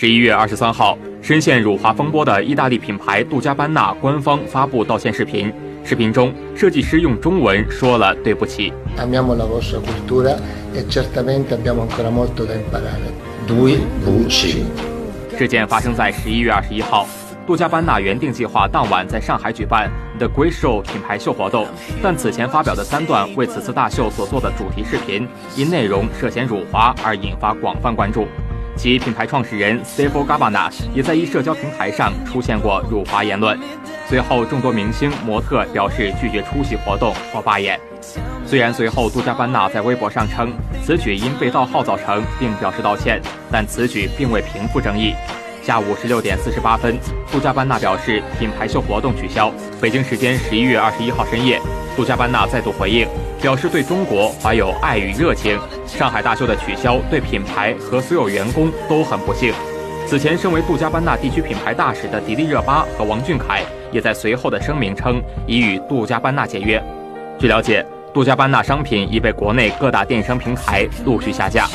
十一月二十三号，深陷辱华风波的意大利品牌杜嘉班纳官方发布道歉视频。视频中，设计师用中文说了“对不起”。事件发生在十一月二十一号，杜嘉班纳原定计划当晚在上海举办 The Great Show 品牌秀活动，但此前发表的三段为此次大秀所做的主题视频，因内容涉嫌辱华而引发广泛关注。其品牌创始人 s e f o Gabana 也在一社交平台上出现过辱华言论。随后，众多明星、模特表示拒绝出席活动或罢演。虽然随后杜嘉班纳在微博上称此举因被盗号造成，并表示道歉，但此举并未平复争议。下午十六点四十八分，杜嘉班纳表示品牌秀活动取消。北京时间十一月二十一号深夜，杜嘉班纳再度回应。表示对中国怀有爱与热情。上海大秀的取消对品牌和所有员工都很不幸。此前，身为杜嘉班纳地区品牌大使的迪丽热巴和王俊凯也在随后的声明称已与杜嘉班纳解约。据了解，杜嘉班纳商品已被国内各大电商平台陆续下架。